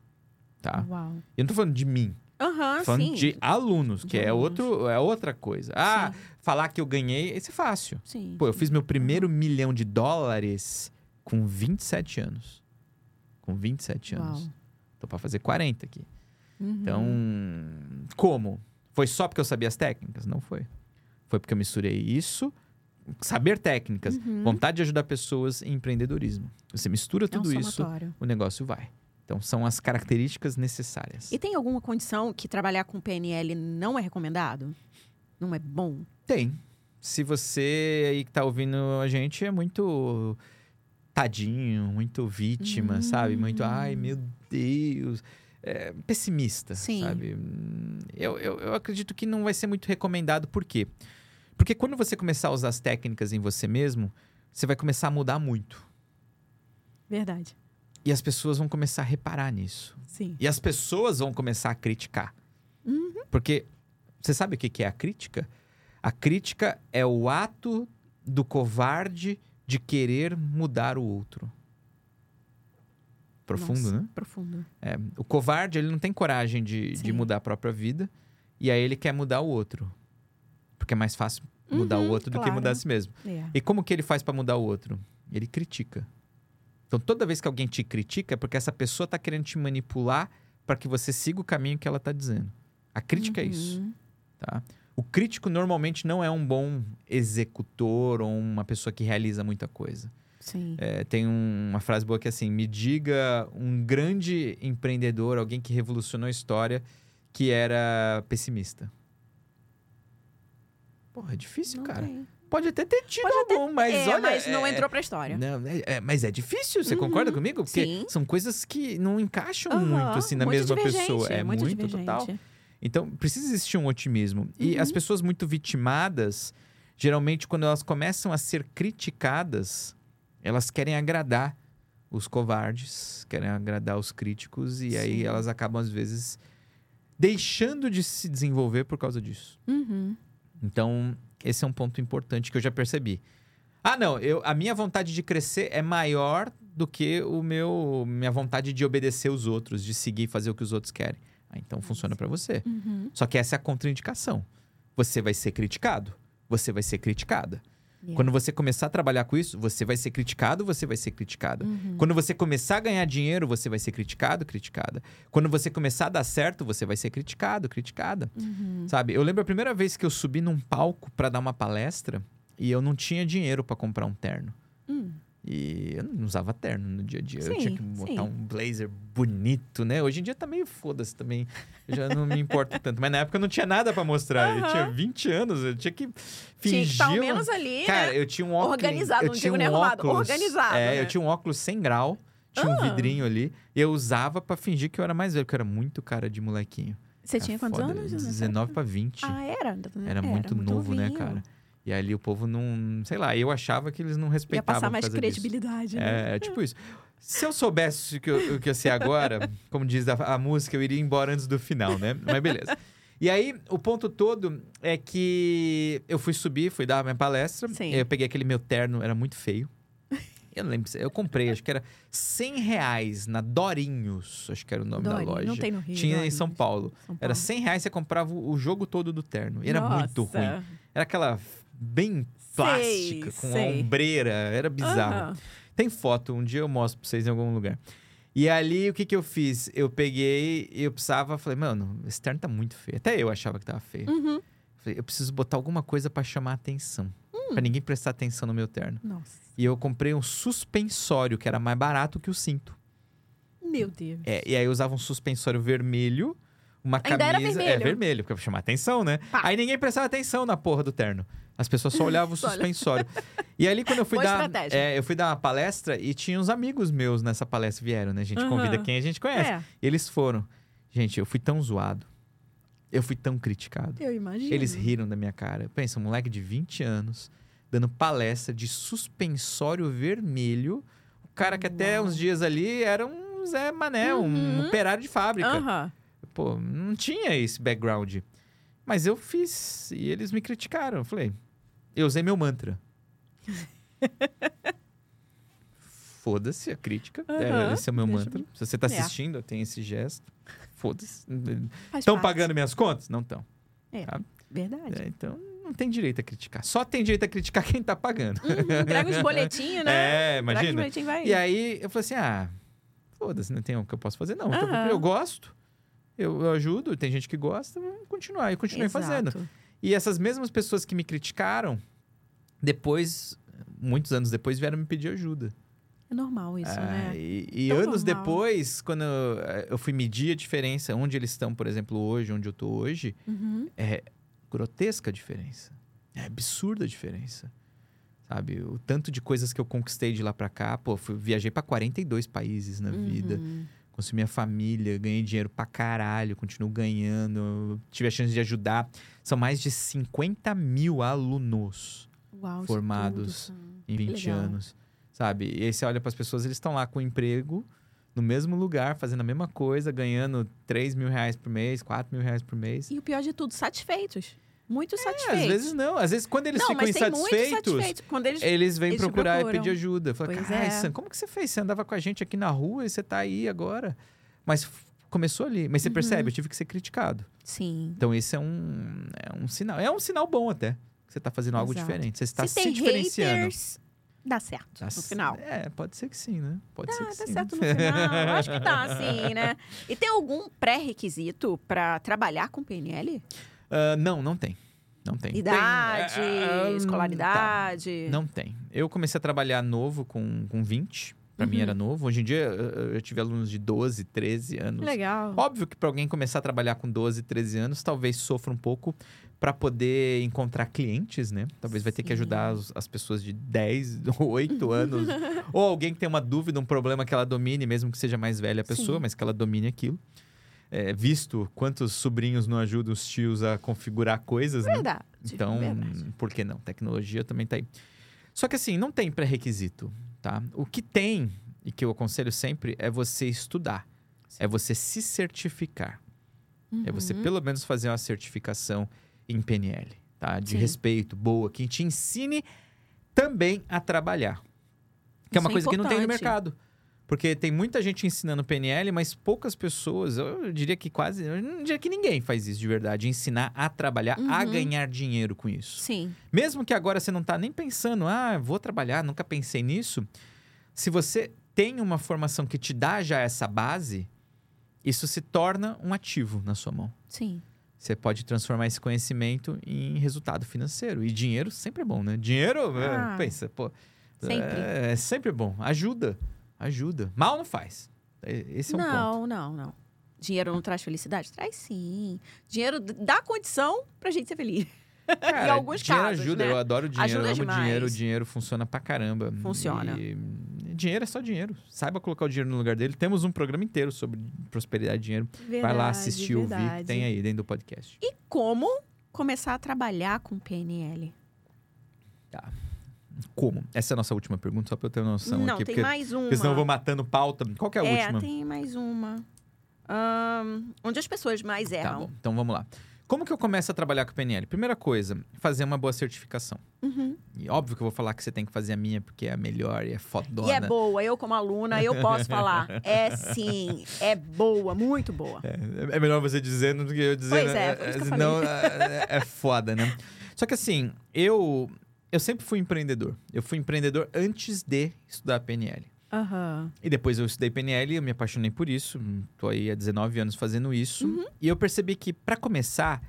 tá? Uau. Eu não tô falando de mim, tô falando sim. de alunos, que De é, alunos. outro, é outra coisa. Ah, Sim. falar que eu ganhei, isso é fácil. Sim. Pô, eu fiz meu primeiro milhão de dólares com 27 anos. Com 27 anos. Uau. Tô pra fazer 40 aqui. Uhum. Então, como? Foi só porque eu sabia as técnicas? Não foi. Foi porque eu misturei isso, saber técnicas, Uhum. vontade de ajudar pessoas e empreendedorismo. Você mistura é um tudo isso, o negócio vai. Então, são as características necessárias. E tem alguma condição que trabalhar com PNL não é recomendado? Não é bom? Tem. Se você aí que tá ouvindo a gente é muito tadinho, muito vítima, Hum. sabe? Muito, ai meu Deus. É, pessimista, Sim. sabe? Hum, Eu, eu, eu acredito que não vai ser muito recomendado. Por quê? Porque quando você começar a usar as técnicas em você mesmo, você vai começar a mudar muito. Verdade. E as pessoas vão começar a reparar nisso. Sim. E as pessoas vão começar a criticar. Porque você sabe o que que é a crítica? A crítica é o ato do covarde de querer mudar o outro. Profundo, Nossa, né? Profundo. É, o covarde, ele não tem coragem de, de mudar a própria vida. E aí ele quer mudar o outro. Porque é mais fácil mudar o Uhum, outro do que claro. mudar a si mesmo. É. E como que ele faz pra mudar o outro? Ele critica. Então toda vez que alguém te critica é porque essa pessoa tá querendo te manipular para que você siga o caminho que ela tá dizendo. A crítica é isso, Uhum. tá? O crítico normalmente não é um bom executor ou uma pessoa que realiza muita coisa. É, tem um- uma frase boa que é assim: me diga um grande empreendedor, alguém que revolucionou a história, que era pessimista. Porra, é difícil, Não cara. tem. Pode até ter tido Pode até- algum, mas é, olha. mas não é- entrou pra história. não, é- é- mas é difícil, você Uhum, concorda comigo? Porque sim. são coisas que não encaixam Aham, muito assim na muito mesma pessoa. É muito, divergente. total. Então, precisa existir um otimismo. E Uhum. as pessoas muito vitimadas, geralmente, quando elas começam a ser criticadas, elas querem agradar os covardes, querem agradar os críticos, e aí Sim. elas acabam, às vezes, deixando de se desenvolver por causa disso. Uhum. Então, esse é um ponto importante que eu já percebi. Ah, não, eu, a minha vontade de crescer é maior do que o meu minha vontade de obedecer os outros, de seguir e fazer o que os outros querem. Ah, então funciona pra você. Uhum. Só que essa é a contraindicação. Você vai ser criticado, você vai ser criticada. Yeah. Quando você começar a trabalhar com isso, você vai ser criticado, você vai ser criticada. Uhum. Quando você começar a ganhar dinheiro, você vai ser criticado, criticada. Quando você começar a dar certo, você vai ser criticado, criticada. Uhum. Sabe? Eu lembro a primeira vez que eu subi num palco pra dar uma palestra e eu não tinha dinheiro pra comprar um terno. Hum. E eu não usava terno no dia a dia. eu Sim, tinha que botar sim. um blazer bonito, né? Hoje em dia tá meio foda-se também. Eu já não me importo tanto. Mas na época eu não tinha nada pra mostrar. Eu Aham. tinha 20 anos, eu tinha que Tinha fingir. que estar ao uma- menos ali, Cara, né? eu tinha um óculos. Organizado, eu não tinha digo um nem arrumado, organizado, É, né? eu tinha um óculos sem grau, tinha um Ah. vidrinho ali. E eu usava pra fingir que eu era mais velho, porque eu era muito cara de molequinho. Você Era tinha quantos foda, anos? nessa 19 época? pra 20. Ah, era? Era muito novo, né, cara? E ali o povo não. Sei lá, eu achava que eles não Ia respeitavam. passar por mais disso. credibilidade, né? É, é tipo isso. Se eu soubesse o que eu, o que eu sei agora, como diz a, a música, eu iria embora antes do final, né? Mas beleza. E aí, o ponto todo é que eu fui subir, fui dar a minha palestra. Sim. Eu peguei aquele meu terno, era muito feio. Eu não lembro, se- eu comprei, acho que era 100 reais na Dorinhos, acho que era o nome Dorinho, da loja. Não tem no Rio. Tinha em. São Paulo. São Era Paulo. 100 reais, você comprava o jogo todo do terno. E era muito Nossa. ruim. Era aquela bem plástica, com sei. ombreira, era bizarro. Aham. Tem foto, um dia eu mostro pra vocês em algum lugar. E ali, o que que eu fiz? Eu peguei e eu precisava, falei, mano, esse terno tá muito feio. Até eu achava que tava feio. Uhum. Falei, eu preciso botar alguma coisa pra chamar atenção. Pra ninguém prestar atenção no meu terno. Nossa. E eu comprei um suspensório, que era mais barato que o cinto. Meu Deus. É, e aí eu usava um suspensório vermelho, uma Ainda era camisa. É, vermelho? vermelho, porque pra chamar atenção, né? Pá. Aí ninguém prestava atenção na porra do terno. As pessoas só olhavam o suspensório. E ali, quando eu fui Boa dar. é, eu fui dar uma palestra e tinha uns amigos meus nessa palestra vieram, né? A gente Aham. convida quem a gente conhece. É, E eles foram. Gente, eu fui tão zoado. Eu fui tão criticado. eu imagino. Eles riram da minha cara. Pensa, um moleque de 20 anos dando palestra de suspensório vermelho. O cara que até Uau. uns dias ali era um Zé Mané, um Uhum. operário de fábrica. Aham. Pô, não tinha esse background. Mas eu fiz e eles me criticaram. Eu falei, eu usei meu mantra. Foda-se a crítica. É, Aham, esse é o meu mantra. Se você tá É. assistindo, eu tenho esse gesto. Foda-se. Estão pagando minhas contas? Não estão. Verdade. É, então não tem direito a criticar. Só tem direito a criticar quem tá pagando. Uhum, Entrega os boletinhos, né? É, imagina. E aí eu falei assim: ah, foda-se, não tem o que eu posso fazer, não. Então, Aham. eu gosto, eu, eu ajudo, tem gente que gosta, vamos continuar. E continuei fazendo. E essas mesmas pessoas que me criticaram, depois, muitos anos depois, vieram me pedir ajuda. É normal isso, Ah, né? E, e anos normal. depois, quando eu, eu fui medir a diferença, onde eles estão, por exemplo, hoje, onde eu tô hoje, Uhum. é grotesca a diferença. É absurda a diferença. Sabe? O tanto de coisas que eu conquistei de lá pra cá. Pô, fui, viajei pra 42 países na vida. Consumi minha família, ganhei dinheiro pra caralho, continuo ganhando. Tive a chance de ajudar. São mais de 50 mil alunos Uau, Formados tudo, em 20 legal. anos. Sabe? E aí você olha pras pessoas, eles estão lá com emprego, no mesmo lugar, fazendo a mesma coisa, ganhando 3 mil reais por mês, 4 mil reais por mês. E o pior de tudo, satisfeitos. Muito É, satisfeitos. às vezes não. Às vezes, quando eles não, ficam insatisfeitos, eles... eles vêm eles procurar e pedir ajuda. Fala, "Ai, é. Sam, como que você fez? Você andava com a gente aqui na rua e você tá aí agora. Mas começou ali. Mas você Uhum. percebe, eu tive que ser criticado. Sim. Então, esse é um, é um sinal. É um sinal bom até. que Você tá fazendo algo Exato. diferente. Você está Se se, tem diferenciando. haters, dá certo Dá no final. É, pode ser que sim, né? Pode ser Ah, que dá sim. certo no final. Acho que dá, sim, né? E tem algum pré-requisito para trabalhar com PNL? Ah, não, não tem. Não tem. Idade, Tem, ah, ah, escolaridade? tá. Não tem. Eu comecei a trabalhar novo com, com 20. Pra mim Uhum. era novo. Hoje em dia, eu, eu tive alunos de 12, 13 anos. Legal. Óbvio que para alguém começar a trabalhar com 12, 13 anos, talvez sofra um pouco para poder encontrar clientes, né? Talvez vai ter que ajudar as, as pessoas de 10, 8 anos. ou alguém que tem uma dúvida, um problema que ela domine, mesmo que seja mais velha a pessoa, Sim. mas que ela domine aquilo. É, visto quantos sobrinhos não ajudam os tios a configurar coisas, né? Verdade. Então, verdade. por que não? Tecnologia também tá aí. Só que assim, não tem pré-requisito, tá? O que tem, e que eu aconselho sempre, é você estudar. É você se certificar. É você, Uhum. pelo menos, fazer uma certificação em PNL, tá? De Sim. respeito, boa, que te ensine também a trabalhar. Que é uma Isso é coisa que não tem no mercado. Porque tem muita gente ensinando PNL, mas poucas pessoas, eu diria que quase, eu não diria que ninguém faz isso de verdade, ensinar a trabalhar, a Uhum. ganhar dinheiro com isso. Sim. Mesmo que agora você não tá nem pensando, ah, vou trabalhar, nunca pensei nisso. Se você tem uma formação que te dá já essa base, isso se torna um ativo na sua mão. Sim. Você pode transformar esse conhecimento em resultado financeiro. E dinheiro sempre é bom, né? Dinheiro, é, Ah. pensa, pô. Sempre. É, é sempre bom. Ajuda. Ajuda. Mal não faz. É- Esse é um ponto. não, não, não. Dinheiro não traz felicidade? Traz sim. Dinheiro dá condição pra gente ser feliz. Cara, em alguns dinheiro casos, ajuda. né? Eu adoro dinheiro, Ajuda eu amo demais. dinheiro. O dinheiro funciona pra caramba. Funciona. E dinheiro é só dinheiro. Saiba colocar o dinheiro no lugar dele. Temos um programa inteiro sobre prosperidade e dinheiro. Vai lá Verdade, assistir, ouvir, que verdade. tem aí dentro do podcast. E como começar a trabalhar com PNL? Como? Essa é a nossa última pergunta, só pra eu ter noção não, aqui. tem porque, mais uma. porque senão eu vou matando pauta. Qual que é a é, última? tem mais uma. Ahn, onde as pessoas mais Tá erram. bom, então vamos lá. Como que eu começo a trabalhar com PNL? Primeira coisa, fazer uma boa certificação. Uhum. E óbvio que eu vou falar que você tem que fazer a minha, porque é a melhor e é fodona. E é boa, eu como aluna, eu posso falar. É sim, é boa, muito boa. É, é melhor você dizendo do que eu dizendo. Pois é, por isso que eu senão, é, é foda, né? Só que assim, eu, eu sempre fui empreendedor. Eu fui empreendedor antes de estudar PNL. Aham. E depois eu estudei PNL, eu me apaixonei por isso. Tô aí há 19 anos fazendo isso. Uhum. E eu percebi que, para começar,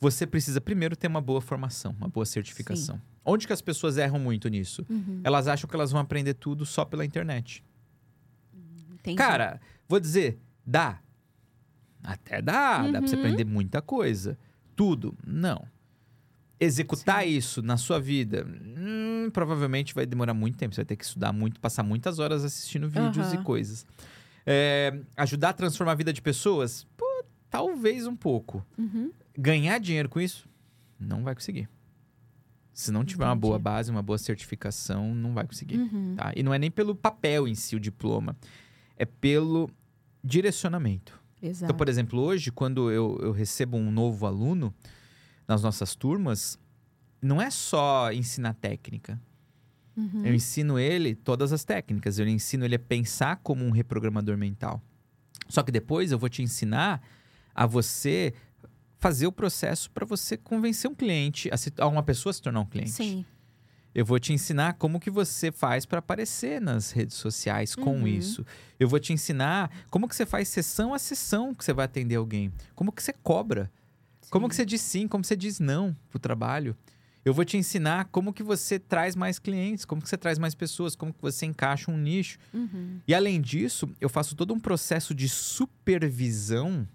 você precisa primeiro ter uma boa formação, uma boa certificação. Onde que as pessoas erram muito nisso? Uhum. Elas acham que elas vão aprender tudo só pela internet. Entendi. Cara, vou dizer, dá. Até dá, dá pra você Uhum. aprender muita coisa. Tudo, não. Executar isso na sua vida, hum, provavelmente vai demorar muito tempo. Você vai ter que estudar muito, passar muitas horas assistindo vídeos e Aham. coisas. É, ajudar a transformar a vida de pessoas? Pô, talvez um pouco. Uhum. Ganhar dinheiro com isso? Não vai conseguir. Se não tiver uma boa Entendi. base, uma boa certificação, não vai conseguir Uhum. tá? E não é nem pelo papel em si, o diploma. É pelo direcionamento. Exato. Então, por exemplo, hoje, quando eu, eu recebo um novo aluno nas nossas turmas, não é só ensinar técnica. Uhum. Eu ensino ele todas as técnicas. Eu ensino ele a pensar como um reprogramador mental. Só que depois eu vou te ensinar a você fazer o processo para você convencer um cliente, a, se- a uma pessoa a se tornar um cliente. Sim. Eu vou te ensinar como que você faz para aparecer nas redes sociais com Uhum. isso. Eu vou te ensinar como que você faz sessão a sessão que você vai atender alguém. Como que você cobra. Como que você diz sim, como você diz não pro trabalho. Eu vou te ensinar como que você traz mais clientes, como que você traz mais pessoas, como que você encaixa um nicho. Uhum. E além disso, eu faço todo um processo de supervisão,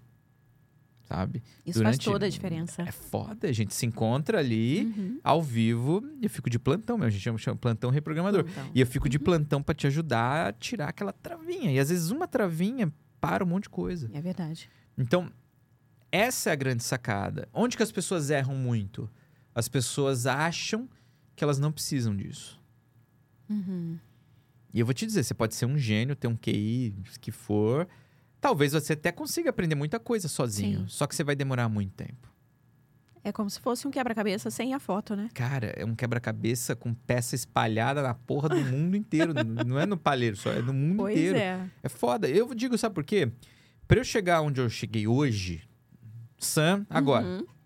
sabe? Isso faz Durante- toda a diferença. É foda, a gente se encontra ali Uhum. ao vivo, e eu fico de plantão, mesmo, a gente chama, chama plantão reprogramador. Então, E eu fico de plantão pra te ajudar a tirar aquela travinha. E às vezes uma travinha para um monte de coisa. É verdade. Então, essa é a grande sacada. Onde que as pessoas erram muito? As pessoas acham que elas não precisam disso. Uhum. E eu vou te dizer, você pode ser um gênio, ter um QI que for. Talvez você até consiga aprender muita coisa sozinho. Sim. Só que você vai demorar muito tempo. É como se fosse um quebra-cabeça sem a foto, né? Cara, é um quebra-cabeça com peça espalhada na porra do mundo inteiro. Não é no palheiro só, é no mundo Pois inteiro. é. É foda. Eu digo, sabe por quê? Pra eu chegar onde eu cheguei hoje, Sam, agora,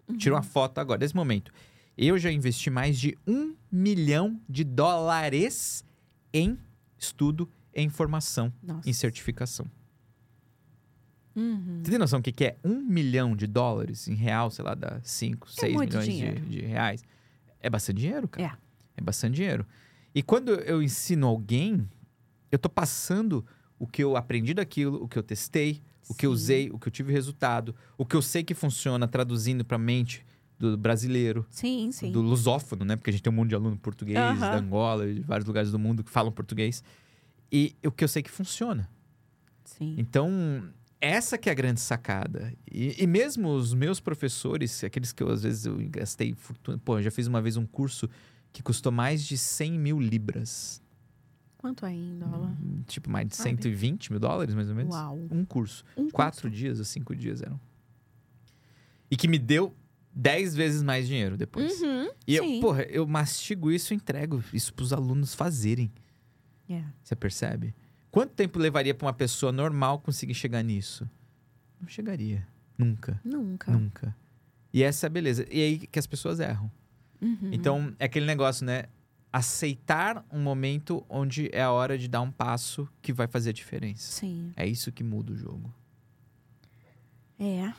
Uhum. tira uma foto agora, nesse momento. Eu já investi mais de um milhão de dólares em estudo, em formação, Nossa. em certificação. Uhum. Você tem noção do que que é um milhão de dólares em real, sei lá, dá 5, 6 É milhões de, de reais? É bastante dinheiro, cara. É. É bastante dinheiro. E quando eu ensino alguém, eu tô passando o que eu aprendi daquilo, o que eu testei, o que eu usei, o que eu tive resultado, o que eu sei que funciona traduzindo pra mente do brasileiro, Sim, sim. do lusófono, né? Porque a gente tem um monte de aluno português, Aham. da Angola, de vários lugares do mundo que falam português. E o que eu sei que funciona. Sim. Então, essa que é a grande sacada. E, e mesmo os meus professores, aqueles que eu às vezes eu gastei fortuna. Pô, eu já fiz uma vez um curso que custou mais de 100 mil libras. Quanto é em dólar? Tipo, mais de Sabe? 120 mil dólares, mais ou menos. Uau. Um curso. Um Quatro curso. dias ou cinco dias eram. E que me deu 10 vezes mais dinheiro depois. Uhum. E eu, sim. porra, eu mastigo isso e entrego isso pros alunos fazerem. É. Você percebe? Quanto tempo levaria pra uma pessoa normal conseguir chegar nisso? Não chegaria. Nunca. Nunca. Nunca. E essa é a beleza. E aí que as pessoas erram. Uhum. Então, é aquele negócio, né? Aceitar um momento onde é a hora de dar um passo que vai fazer a diferença. Sim. É isso que muda o jogo. É.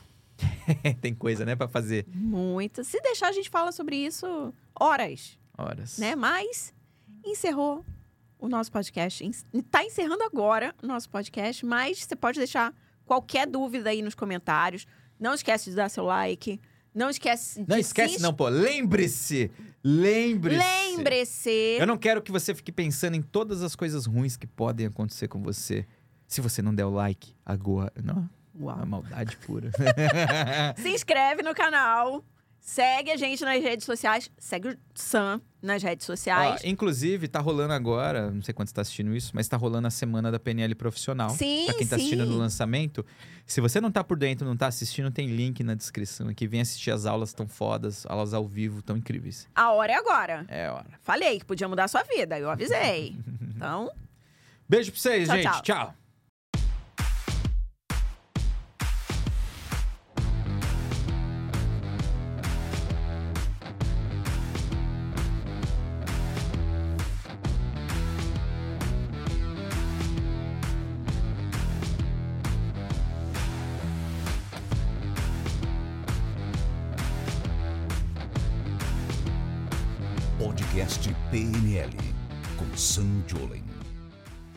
Tem coisa, né, pra fazer. Muita. Se deixar, a gente fala sobre isso horas, Horas. né? Mas encerrou o nosso podcast. En- Tá encerrando agora o nosso podcast, mas você pode deixar qualquer dúvida aí nos comentários. Não esquece de dar seu like. Não esquece Não esquece, não, pô. Lembre-se! Lembre-se! Lembre-se. Eu não quero que você fique pensando em todas as coisas ruins que podem acontecer com você. Se você não der o like agora. Não, é Uau. uma maldade pura. Se inscreve no canal. Segue a gente nas redes sociais. Segue o Sam nas redes Ó, sociais. inclusive, tá rolando agora, não sei quando você tá assistindo isso, mas tá rolando a semana da PNL profissional. Sim, Pra quem tá assistindo sim. no lançamento. Se você não tá por dentro, não tá assistindo, tem link na descrição aqui. Vem assistir as aulas tão fodas, aulas ao vivo tão incríveis. A hora é agora. É hora. Falei que podia mudar a sua vida. Eu avisei. Então, Beijo pra vocês, Tchau, gente. tchau. tchau.